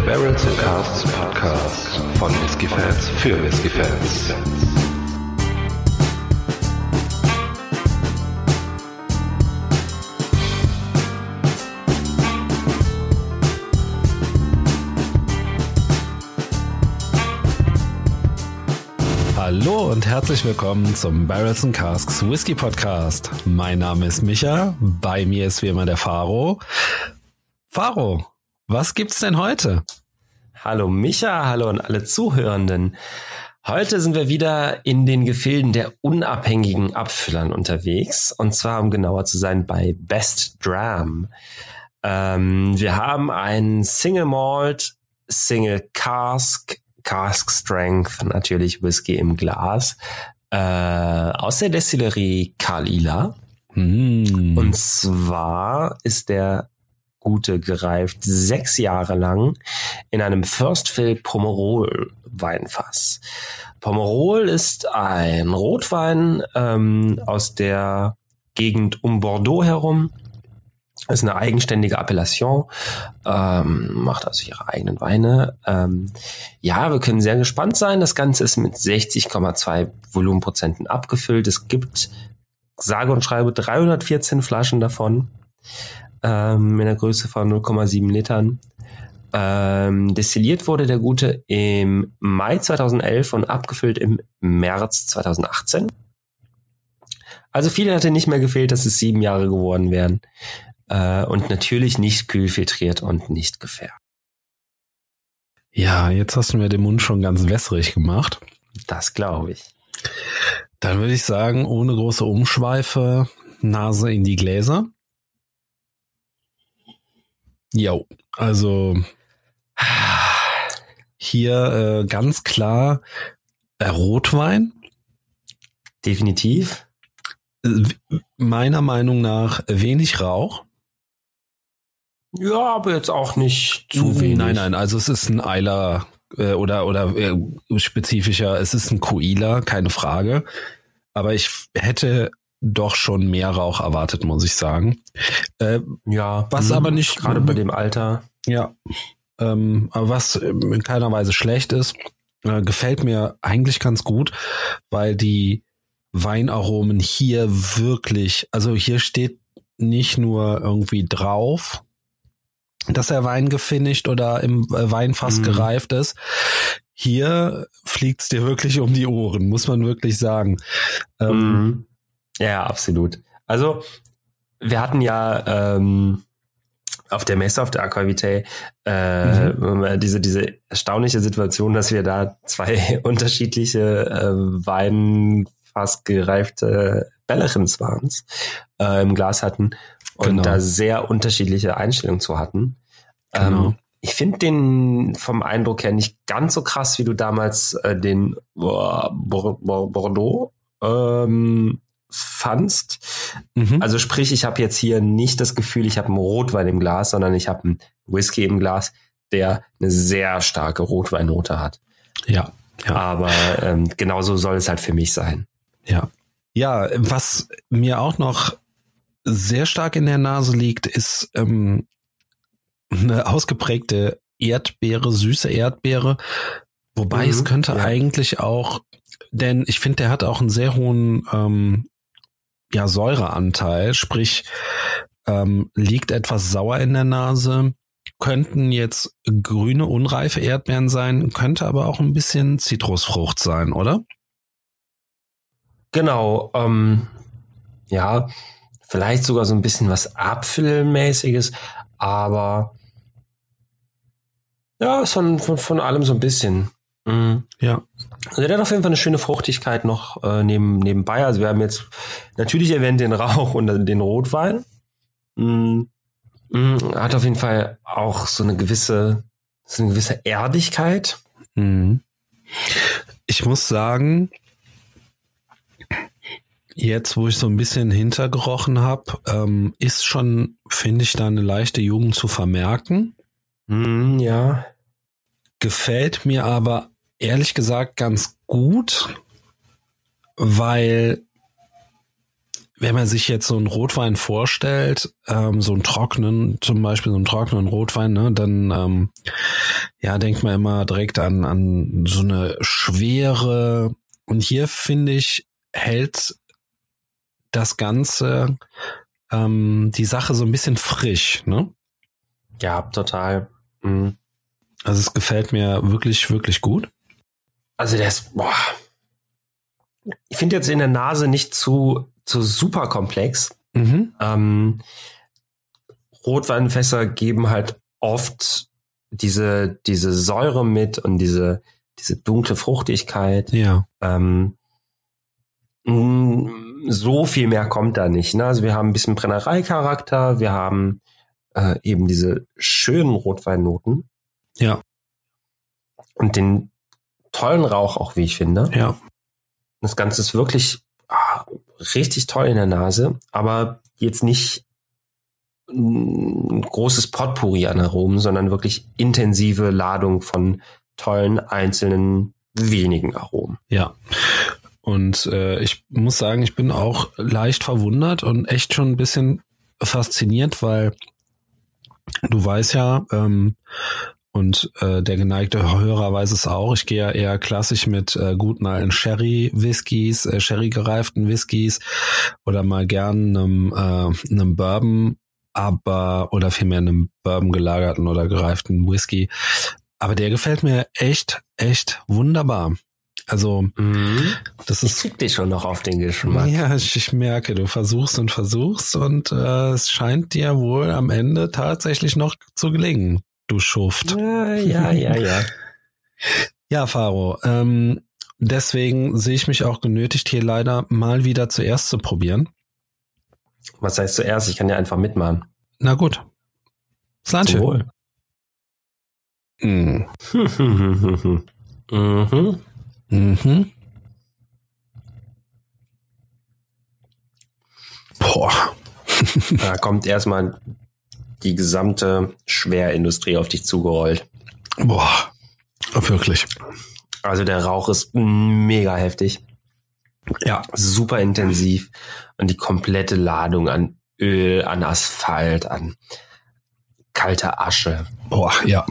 Der Barrels and Casts Podcast von Whiskey Fans für Whiskey Fans. Hallo und herzlich willkommen zum Barrels and Casks Whisky Podcast. Mein Name ist Micha, bei mir ist wie immer der Faro. Faro, was gibt's denn heute? Hallo Micha, hallo und alle Zuhörenden. Heute sind wir wieder in den Gefilden der unabhängigen Abfüllern unterwegs und zwar um genauer zu sein bei Best Dram. Ähm, wir haben ein Single Malt, Single Cask, Cask Strength, natürlich Whisky im Glas, äh, aus der Destillerie Kalila. Hm. Und zwar ist der Gute gereift sechs Jahre lang in einem First Fill Pomerol Weinfass. Pomerol ist ein Rotwein ähm, aus der Gegend um Bordeaux herum. Ist eine eigenständige Appellation, ähm, macht also ihre eigenen Weine. Ähm, ja, wir können sehr gespannt sein. Das Ganze ist mit 60,2 Volumenprozenten abgefüllt. Es gibt sage und schreibe 314 Flaschen davon ähm, in der Größe von 0,7 Litern. Ähm, destilliert wurde der Gute im Mai 2011 und abgefüllt im März 2018. Also viele hatte nicht mehr gefehlt, dass es sieben Jahre geworden wären. Äh, und natürlich nicht kühlfiltriert und nicht gefärbt. Ja, jetzt hast du mir den Mund schon ganz wässrig gemacht. Das glaube ich. Dann würde ich sagen, ohne große Umschweife, Nase in die Gläser. Jo, also hier äh, ganz klar äh, Rotwein. Definitiv. Meiner Meinung nach wenig Rauch. Ja, aber jetzt auch nicht zu wenig. Nein, nein, also es ist ein Eiler äh, oder oder äh, spezifischer, es ist ein Kuila, keine Frage. Aber ich hätte doch schon mehr Rauch erwartet, muss ich sagen. Äh, Ja, Was mhm. aber nicht- gerade bei dem Alter. ja, ähm, aber was in keiner Weise schlecht ist, äh, gefällt mir eigentlich ganz gut, weil die Weinaromen hier wirklich, also hier steht nicht nur irgendwie drauf, dass der Wein gefinisht oder im äh, Weinfass Mhm. gereift ist. Hier fliegt's dir wirklich um die Ohren, muss man wirklich sagen. Ähm, Mhm. Ja, absolut. Also wir hatten ja ähm, auf der Messe auf der Aquavitae äh, diese diese erstaunliche Situation, dass wir da zwei unterschiedliche äh, Weinfass gereifte Bellachens waren's äh, im Glas hatten und Genau. da sehr unterschiedliche Einstellungen zu hatten. Genau. Ähm, ich finde den vom Eindruck her nicht ganz so krass, wie du damals äh, den Bor- Bor- Bor- Bordeaux ähm, fandst. mhm. Also sprich, ich habe jetzt hier nicht das Gefühl, ich habe einen Rotwein im Glas, sondern ich habe einen Whisky im Glas, der eine sehr starke Rotweinnote hat. ja, ja. Aber ähm, genauso soll es halt für mich sein. Ja. Ja, was mir auch noch sehr stark in der Nase liegt, ist ähm, eine ausgeprägte Erdbeere, süße Erdbeere. Wobei Mhm, es könnte ja. eigentlich auch, denn ich finde, der hat auch einen sehr hohen ähm, ja, Säureanteil, sprich ähm, liegt etwas sauer in der Nase. Könnten jetzt grüne, unreife Erdbeeren sein, könnte aber auch ein bisschen Zitrusfrucht sein, oder? Genau, ähm, ja, vielleicht sogar so ein bisschen was Apfelmäßiges, aber ja, von, von, von allem so ein bisschen. Mhm. Ja. Also der hat auf jeden Fall eine schöne Fruchtigkeit noch äh, neben, nebenbei. Also wir haben jetzt natürlich erwähnt den Rauch und den Rotwein. Mm, mm, hat auf jeden Fall auch so eine gewisse, so eine gewisse Erdigkeit. Mhm. Ich muss sagen, jetzt wo ich so ein bisschen hintergerochen habe, ähm, ist schon, finde ich, da eine leichte Jugend zu vermerken. Mm, ja. Gefällt mir aber ehrlich gesagt ganz gut, weil wenn man sich jetzt so einen Rotwein vorstellt, ähm, so einen trockenen, zum Beispiel so einen trockenen Rotwein, ne, dann ähm, ja denkt man immer direkt an an so eine schwere. Und hier finde ich hält das Ganze ähm, die Sache so ein bisschen frisch, ne? Ja, total. Mhm. Also es gefällt mir wirklich wirklich gut. Also der ist, boah. Ich finde jetzt in der Nase nicht zu zu super komplex. Mhm. Ähm, Rotweinfässer geben halt oft diese, diese Säure mit und diese, diese dunkle Fruchtigkeit. Ja. Ähm, so viel mehr kommt da nicht. Ne? Also wir haben ein bisschen Brennereicharakter, wir haben äh, eben diese schönen Rotweinnoten. Ja. Und den tollen Rauch auch, wie ich finde. Ja. Das Ganze ist wirklich ah, richtig toll in der Nase, aber jetzt nicht ein großes Potpourri an Aromen, sondern wirklich intensive Ladung von tollen einzelnen wenigen Aromen. Ja. Und äh, ich muss sagen, ich bin auch leicht verwundert und echt schon ein bisschen fasziniert, weil du weißt ja, ähm, und äh, der geneigte Hörer weiß es auch. Ich gehe ja eher klassisch mit äh, guten alten Sherry-Whiskys, äh, Sherry-gereiften Whiskys oder mal gern einem, äh, einem Bourbon, aber oder vielmehr einem Bourbon gelagerten oder gereiften Whisky. Aber der gefällt mir echt, echt wunderbar. Also Mhm. das Ich ist krieg dich schon noch auf den Geschmack. ja, ich, ich merke, du versuchst und versuchst und äh, es scheint dir wohl am Ende tatsächlich noch zu gelingen, du Schuft. Ja, ja, ja, ja. Ja, Faro, ähm, deswegen sehe ich mich auch genötigt, hier leider mal wieder zuerst zu probieren. Was heißt zuerst? Ich kann ja einfach mitmachen. Na gut. Slanche. Wohl. Mm. mhm. Mhm. Boah. Da kommt erstmal die gesamte Schwerindustrie auf dich zugerollt. Boah. Wirklich. Also der Rauch ist mega heftig, Ja. super intensiv und die komplette Ladung an Öl, an Asphalt, an kalter Asche. Boah, ja.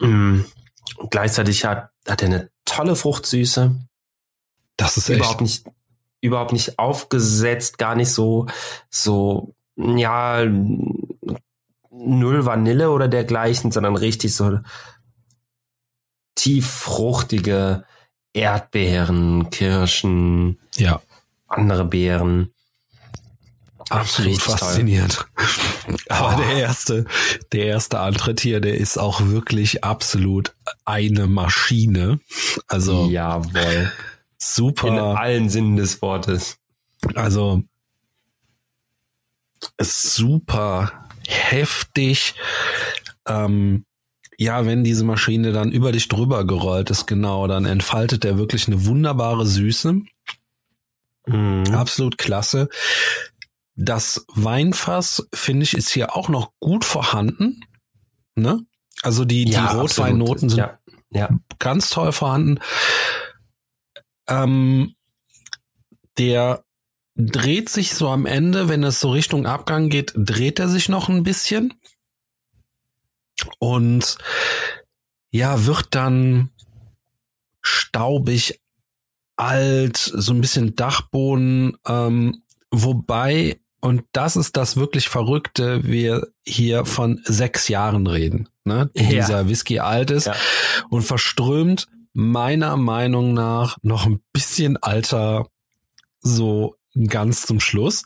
Und gleichzeitig hat, hat er eine tolle Fruchtsüße, Das ist echt. überhaupt nicht, überhaupt nicht aufgesetzt, gar nicht so, so, ja, null Vanille oder dergleichen, sondern richtig so tief fruchtige Erdbeeren, Kirschen, Ja. andere Beeren. Absolut faszinierend. Aber Oh. der erste, der erste Antritt hier, der ist auch wirklich absolut eine Maschine. Also Jawohl. In super. allen Sinnen des Wortes. Also super heftig. Ähm, ja, wenn diese Maschine dann über dich drüber gerollt ist, genau, dann entfaltet der wirklich eine wunderbare Süße. Mhm. Absolut klasse. Das Weinfass, finde ich, ist hier auch noch gut vorhanden. Ne? Also die, die Ja, Rotweinnoten absolut. sind Ja, ja. ganz toll vorhanden. Ähm, der dreht sich so am Ende, wenn es so Richtung Abgang geht, dreht er sich noch ein bisschen. Und ja, wird dann staubig, alt, so ein bisschen Dachboden, ähm, wobei, und das ist das wirklich Verrückte, wir hier von sechs Jahren reden, ne? Ja. Dieser Whisky alt ist Ja. und verströmt meiner Meinung nach noch ein bisschen alter so ganz zum Schluss.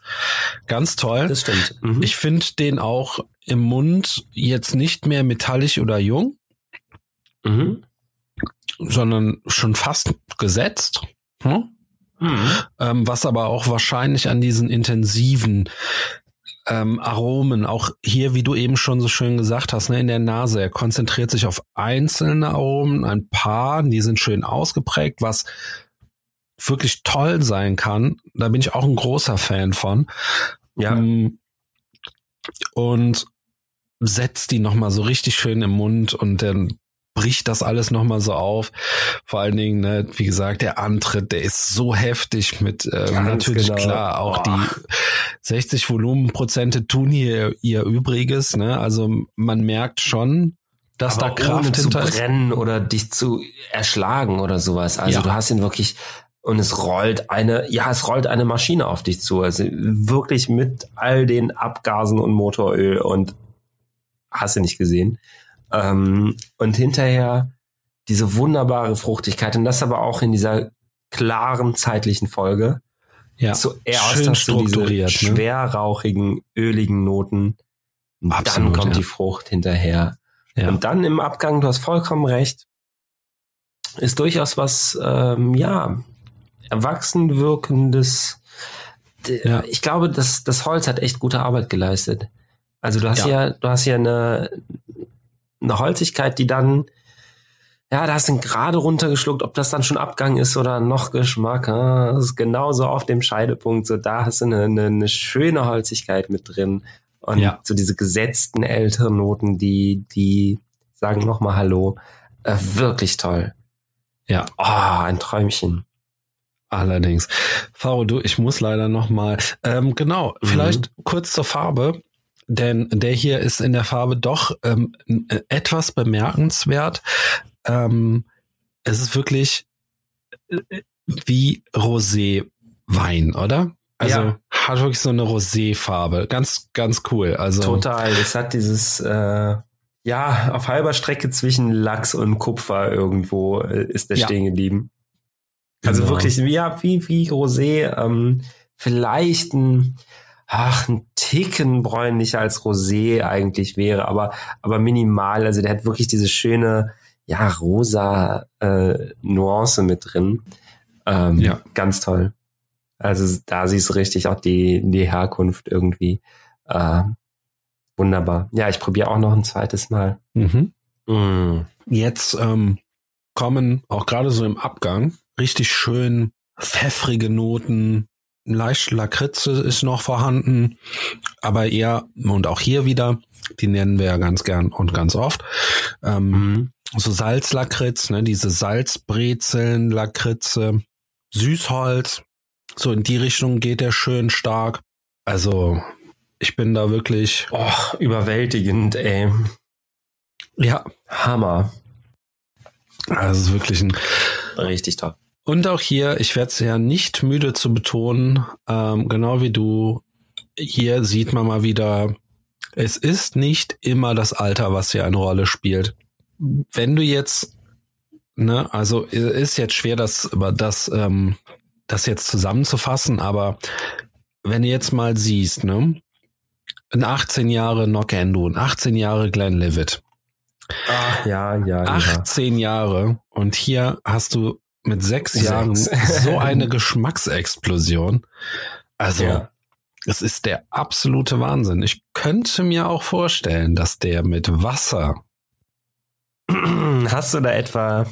Ganz toll. Das stimmt. Mhm. Ich finde den auch im Mund jetzt nicht mehr metallisch oder jung, mhm. sondern schon fast gesetzt. Hm? Mhm. Ähm, was aber auch wahrscheinlich an diesen intensiven ähm, Aromen, auch hier, wie du eben schon so schön gesagt hast, ne, in der Nase, er konzentriert sich auf einzelne Aromen, ein paar, die sind schön ausgeprägt, was wirklich toll sein kann. Da bin ich auch ein großer Fan von. Ja. Mm, Und setzt die nochmal so richtig schön im Mund und dann bricht das alles nochmal so auf. Vor allen Dingen, ne, wie gesagt, der Antritt, der ist so heftig mit ähm, natürlich genau. klar, auch oh. die 60 Volumenprozente tun hier ihr Übriges. Ne? Also man merkt schon, dass Aber da Kraft ohne hinter zu brennen ist. oder dich zu erschlagen oder sowas. Also ja. du hast ihn wirklich und es rollt eine, ja, es rollt eine Maschine auf dich zu. Also wirklich mit all den Abgasen und Motoröl und hast du nicht gesehen. Ähm, und hinterher diese wunderbare Fruchtigkeit und das aber auch in dieser klaren zeitlichen Folge. Ja, zuerst schön hast du diese ne? schwerrauchigen, öligen Noten. Absolut, dann kommt ja. die Frucht hinterher. Ja. Und dann im Abgang, du hast vollkommen recht, ist durchaus was, ähm, ja, erwachsen wirkendes. Ja. Ich glaube, das, das Holz hat echt gute Arbeit geleistet. Also du hast ja, ja du hast ja eine, eine Holzigkeit, die dann, ja, da hast du gerade runtergeschluckt, ob das dann schon Abgang ist oder noch Geschmack. Ah, das ist genauso auf dem Scheidepunkt. So, da hast du eine, eine, eine schöne Holzigkeit mit drin. Und ja. so diese gesetzten älteren Noten, die, die sagen nochmal Hallo. Äh, wirklich toll. Ja. Oh, ein Träumchen. Allerdings. Faro, du, ich muss leider nochmal. Ähm, genau, mhm. vielleicht kurz zur Farbe. Denn der hier ist in der Farbe doch ähm, etwas bemerkenswert. Ähm, es ist wirklich äh, wie Rosé-Wein, oder? Also ja. hat wirklich so eine Rosé-Farbe. Ganz, ganz cool. Also total. Es hat dieses äh, ja auf halber Strecke zwischen Lachs und Kupfer irgendwo äh, ist der ja. stehen geblieben. Also genau. wirklich ja wie wie Rosé. Ähm, vielleicht ein ach, ein Ticken bräunlicher als Rosé eigentlich wäre, aber aber minimal. Also der hat wirklich diese schöne ja rosa äh, Nuance mit drin. Ähm, ja, ganz toll. Also da siehst du richtig auch die, die Herkunft irgendwie. Äh, wunderbar. Ja, ich probiere auch noch ein zweites Mal. Mhm. Mm. Jetzt ähm, kommen auch gerade so im Abgang richtig schön pfeffrige Noten. Leicht Lakritze ist noch vorhanden, aber eher, und auch hier wieder, die nennen wir ja ganz gern und ganz oft, ähm, mhm. so Salzlakritz, ne, diese Salzbrezeln, Lakritze, Süßholz, so in die Richtung geht er schön stark. Also ich bin da wirklich oh, überwältigend, ey. Ja. Hammer. Also es ist wirklich ein richtig toll. Und auch hier, ich werde es ja nicht müde zu betonen, ähm, genau wie du, hier sieht man mal wieder, es ist nicht immer das Alter, was hier eine Rolle spielt. Wenn du jetzt, ne, also ist jetzt schwer, das, das ähm, das jetzt zusammenzufassen, aber wenn du jetzt mal siehst, ne, ein 18 Jahre Knock Endo, ein 18 Jahre Glenn Levitt. Ach, ja, ja, 18 ja. Jahre und hier hast du mit sechs, sechs. Jahren so eine Geschmacksexplosion. Also, ja. es ist der absolute Wahnsinn. Ich könnte mir auch vorstellen, dass der mit Wasser. Hast du da etwa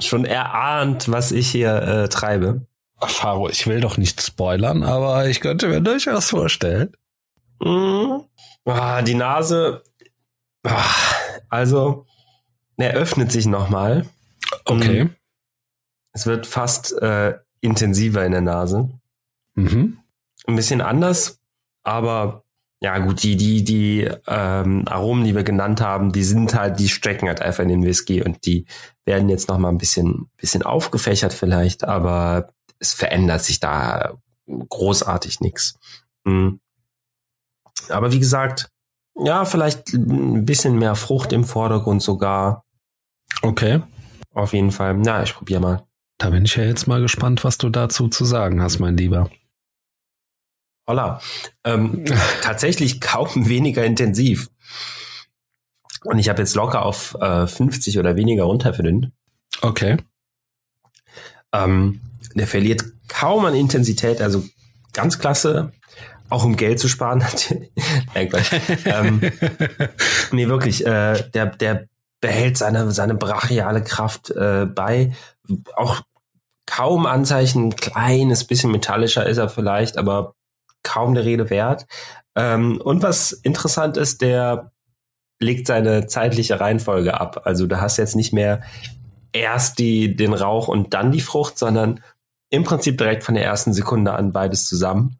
schon erahnt, was ich hier äh, treibe? Faro, ich will doch nicht spoilern, aber ich könnte mir durchaus vorstellen. Mhm. Ah, die Nase, ah, also, er öffnet sich nochmal. Okay. Es wird fast äh, intensiver in der Nase. Mhm. Ein bisschen anders, aber ja gut, die, die, die ähm, Aromen, die wir genannt haben, die sind halt, die strecken halt einfach in den Whisky und die werden jetzt nochmal ein bisschen, bisschen aufgefächert vielleicht, aber es verändert sich da großartig nichts. Mhm. Aber wie gesagt, ja, vielleicht ein bisschen mehr Frucht im Vordergrund sogar. Okay. Auf jeden Fall. Na, ich probiere mal. Da bin ich ja jetzt mal gespannt, was du dazu zu sagen hast, mein Lieber. Holla. Ähm, tatsächlich kaum weniger intensiv. Und ich habe jetzt locker auf äh, 50 oder weniger runterverdünnt. Okay. Ähm, der verliert kaum an Intensität, also ganz klasse, auch um Geld zu sparen. Nein, ähm, nee, wirklich, äh, der, der behält seine, seine brachiale Kraft äh, bei. Auch kaum Anzeichen, kleines bisschen metallischer ist er vielleicht, aber kaum der Rede wert. Ähm, und was interessant ist, der legt seine zeitliche Reihenfolge ab. Also du hast jetzt nicht mehr erst die, den Rauch und dann die Frucht, sondern im Prinzip direkt von der ersten Sekunde an beides zusammen.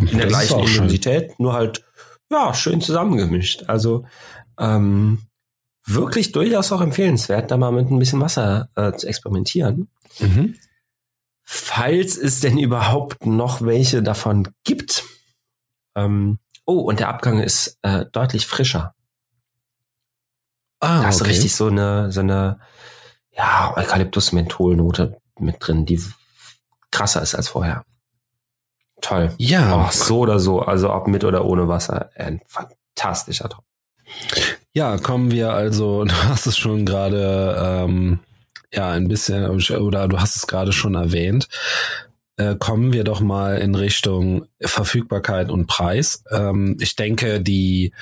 In der gleichen Intensität, nur halt, ja, schön zusammengemischt. Also ähm, wirklich durchaus auch empfehlenswert, da mal mit ein bisschen Wasser äh, zu experimentieren. Mhm. Falls es denn überhaupt noch welche davon gibt. Ähm, oh, und der Abgang ist äh, deutlich frischer. Ah, da hast okay. du richtig so eine, so eine, ja, Eukalyptus-Menthol-Note mit drin, die krasser ist als vorher. Toll. Ja. Oh, so oder so, also ob mit oder ohne Wasser, ein fantastischer Traum. Ja, kommen wir also, du hast es schon gerade, ähm, ja, ein bisschen, oder du hast es gerade schon erwähnt, äh, kommen wir doch mal in Richtung Verfügbarkeit und Preis. Ähm, ich denke, die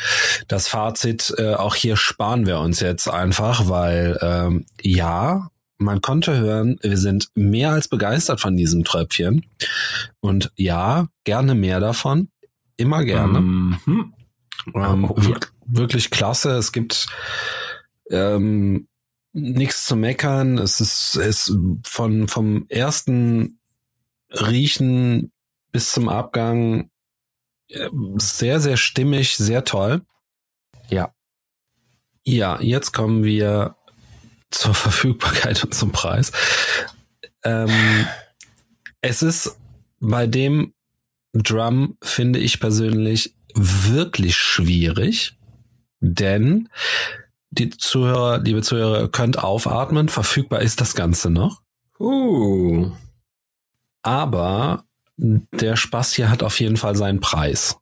das Fazit äh, auch hier sparen wir uns jetzt einfach, weil ähm, ja, man konnte hören, wir sind mehr als begeistert von diesem Tröpfchen und ja, gerne mehr davon, immer gerne. Mhm. Ähm, wirklich klasse. Es gibt ähm, nichts zu meckern. Es ist, es von vom ersten Riechen bis zum Abgang äh, sehr, sehr stimmig, sehr toll. Ja. Ja, jetzt kommen wir zur Verfügbarkeit und zum Preis. Ähm, es ist bei dem Drum, finde ich persönlich, wirklich schwierig, denn die Zuhörer, liebe Zuhörer, könnt aufatmen. Verfügbar ist das Ganze noch. Uh. Aber der Spaß hier hat auf jeden Fall seinen Preis.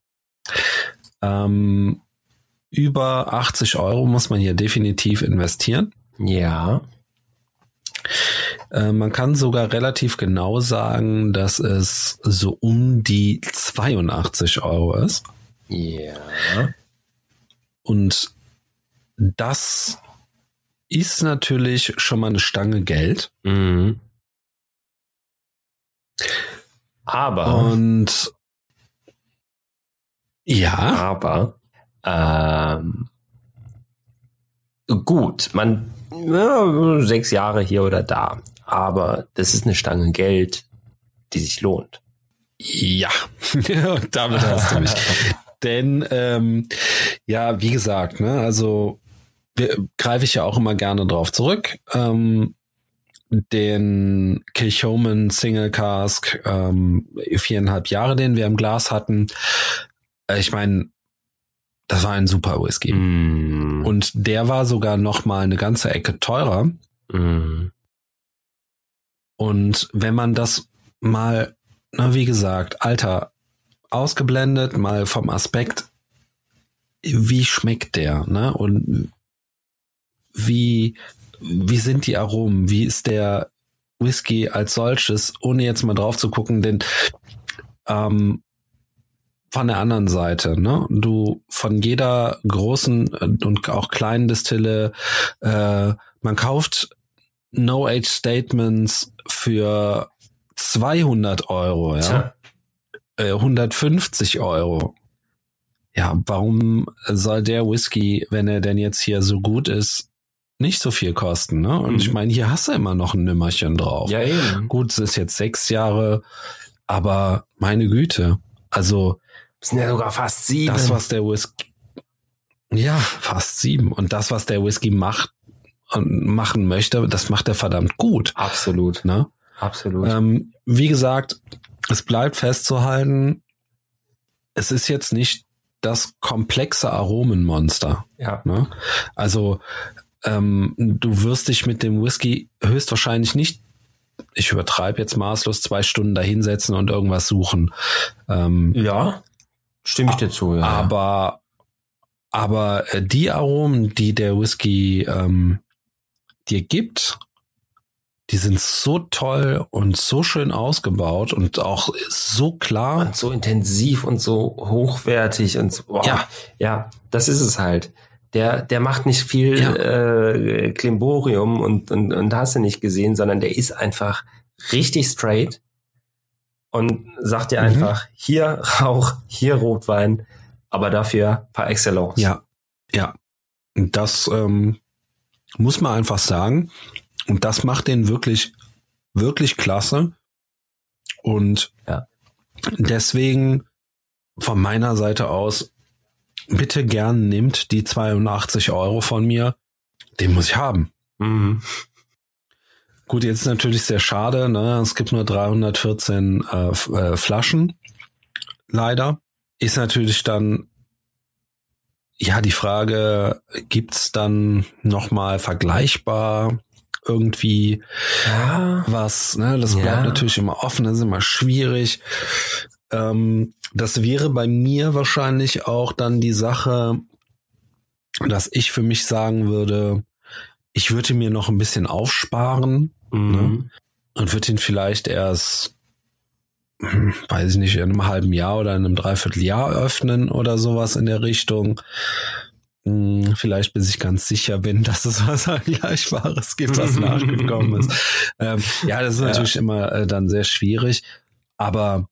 Ähm, über 80 Euro muss man hier definitiv investieren. Ja. Äh, man kann sogar relativ genau sagen, dass es so um die 82 Euro ist. Ja. Und das ist natürlich schon mal eine Stange Geld. Mhm. Aber. Und ja. Aber. Ähm, gut, man ja, sechs Jahre hier oder da. Aber das ist eine Stange Geld, die sich lohnt. Ja, damit hast du mich. Denn ähm, ja, wie gesagt, ne, also greife ich ja auch immer gerne drauf zurück. Ähm, den Kilchoman Single Cask, ähm, viereinhalb Jahre, den wir im Glas hatten. Äh, ich meine, das war ein super Whisky. Mm. Und der war sogar noch mal eine ganze Ecke teurer. Mm. Und wenn man das mal, na, wie gesagt, Alter, ausgeblendet, mal vom Aspekt, wie schmeckt der, ne? Und wie, wie sind die Aromen? Wie ist der Whisky als solches, ohne jetzt mal drauf zu gucken, denn ähm, von der anderen Seite, ne? Du von jeder großen und auch kleinen Distille, äh, man kauft No-Age Statements für 200 Euro, ja. Äh, 150 Euro. Ja, warum soll der Whisky, wenn er denn jetzt hier so gut ist, nicht so viel kosten, ne? Und mhm. ich meine, hier hast du immer noch ein Nimmerchen drauf. Ja, eben. Gut, es ist jetzt sechs Jahre, aber meine Güte. Also. Das sind ja sogar fast sieben. Das, was der Whisky. Ja, fast sieben. Und das, was der Whisky macht und machen möchte, das macht er verdammt gut. Absolut. Ne? Absolut. Ähm, wie gesagt, es bleibt festzuhalten, es ist jetzt nicht das komplexe Aromenmonster. Ja. Ne? Also ähm, du wirst dich mit dem Whisky höchstwahrscheinlich nicht, ich übertreibe jetzt maßlos, zwei Stunden dahinsetzen und irgendwas suchen. Ähm, ja, stimme ich dir zu. Ja. Aber, aber äh, die Aromen, die der Whisky ähm, dir gibt, die sind so toll und so schön ausgebaut und auch so klar. Und so intensiv und so hochwertig und so, boah, ja. ja, das ist es halt der, der macht nicht viel ja. äh, Klimborium und, und, und hast du nicht gesehen, sondern der ist einfach richtig straight und sagt dir mhm. einfach, hier Rauch, hier Rotwein, aber dafür par excellence. Ja. Ja, das ähm, muss man einfach sagen. Und das macht den wirklich, wirklich klasse. Und Ja. deswegen von meiner Seite aus, bitte gern nimmt die 82 Euro von mir. Den muss ich haben. Mhm. Gut, jetzt ist natürlich sehr schade. Ne? Es gibt nur 314 äh, äh, Flaschen. Leider. Ist natürlich dann ja die Frage, gibt's dann noch mal vergleichbar irgendwie Ja. was? Ne? Das Ja. bleibt natürlich immer offen. Das ist immer schwierig. Ähm, das wäre bei mir wahrscheinlich auch dann die Sache, dass ich für mich sagen würde, ich würde mir noch ein bisschen aufsparen Mhm. und würde ihn vielleicht erst, hm, weiß ich nicht, in einem halben Jahr oder in einem Dreivierteljahr öffnen oder sowas in der Richtung. Hm, Vielleicht bis ich ganz sicher bin, dass es was Vergleichbares gibt, was nachgekommen ist. Ähm, ja, das ist Ja. natürlich immer äh, dann sehr schwierig. Aber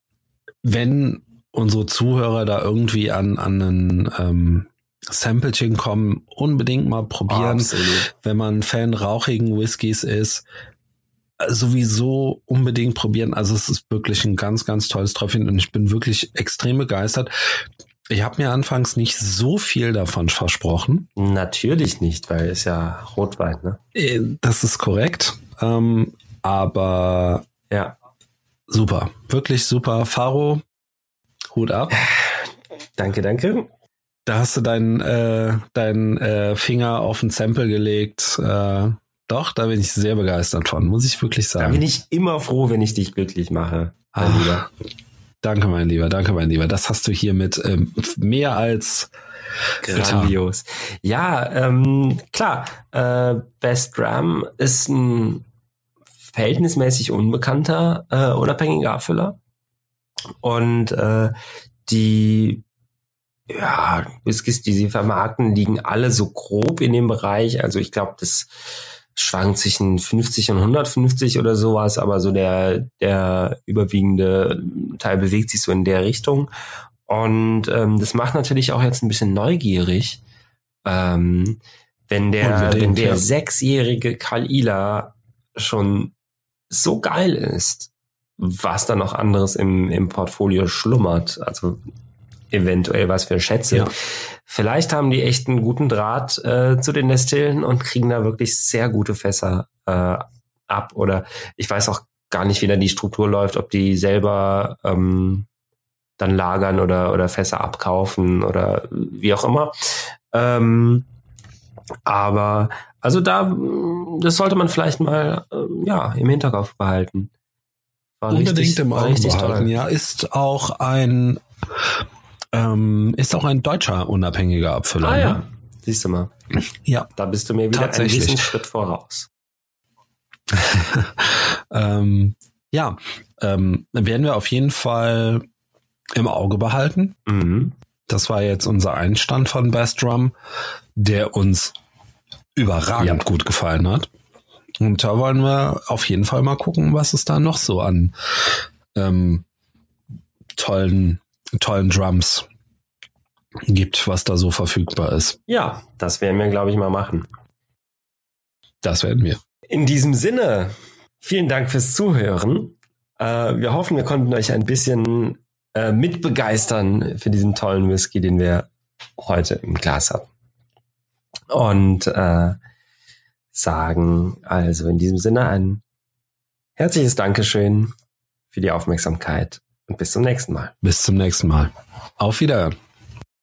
wenn unsere Zuhörer da irgendwie an, an einen ähm, Samplechen kommen, unbedingt mal probieren Absolut. wenn man Fan rauchigen Whiskys ist, äh, sowieso unbedingt probieren. Also es ist wirklich ein ganz, ganz tolles Tröpfchen und ich bin wirklich extrem begeistert. Ich habe mir anfangs nicht so viel davon versprochen. Natürlich nicht, weil es ja Rotwein, ne? Äh, Das ist korrekt. Ähm, aber Ja. super, wirklich super. Faro, Hut ab. Danke, danke. Da hast du deinen äh, deinen äh, Finger auf den Sample gelegt. Äh, doch, da bin ich sehr begeistert von, muss ich wirklich Da sagen. bin ich immer froh, wenn ich dich glücklich mache. mein. Lieber. Danke, mein Lieber, danke, mein Lieber. Das hast du hiermit ähm, mehr als Grandios. Ja, ähm, klar. Äh, Best Drum ist ein verhältnismäßig unbekannter äh, unabhängiger Abfüller. Und äh, die ja, Whiskys, die sie vermarkten, liegen alle so grob in dem Bereich. Also ich glaube, das schwankt zwischen 50 und 150 oder sowas, aber so der, der überwiegende Teil bewegt sich so in der Richtung. Und ähm, das macht natürlich auch jetzt ein bisschen neugierig, ähm, wenn der, wenn der ja. sechsjährige Kalila schon so geil ist, was da noch anderes im, im Portfolio schlummert, also eventuell was für Schätze. Ja. Vielleicht haben die echt einen guten Draht äh, zu den Destillen und kriegen da wirklich sehr gute Fässer äh, ab. Oder ich weiß auch gar nicht, wie da die Struktur läuft, ob die selber ähm, dann lagern oder, oder Fässer abkaufen oder wie auch immer. Ähm, aber also da, das sollte man vielleicht mal ähm, ja im Hinterkopf behalten. War unbedingt richtig- im Auge behalten. toll. Ja, ist auch ein ähm, ist auch ein deutscher unabhängiger Abfüller. Ah ne? ja, siehst du mal. Ja. Da bist du mir wieder einen gewissen Schritt voraus. ähm, ja, ähm, werden wir auf jeden Fall im Auge behalten. Mhm. Das war jetzt unser Einstand von Best Drum, der uns überragend Ja. gut gefallen hat. Und da wollen wir auf jeden Fall mal gucken, was es da noch so an ähm, tollen, tollen Drums gibt, was da so verfügbar ist. Ja, das werden wir, glaube ich, mal machen. Das werden wir. In diesem Sinne, vielen Dank fürs Zuhören. Äh, wir hoffen, wir konnten euch ein bisschen äh, mitbegeistern für diesen tollen Whisky, den wir heute im Glas haben. Und äh, sagen also in diesem Sinne ein herzliches Dankeschön für die Aufmerksamkeit und bis zum nächsten Mal. Bis zum nächsten Mal. Auf Wiederhören.